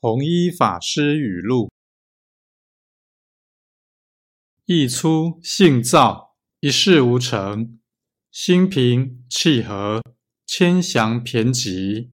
弘一法师语录：一出性躁，一事无成；心平气和，谦祥偏吉。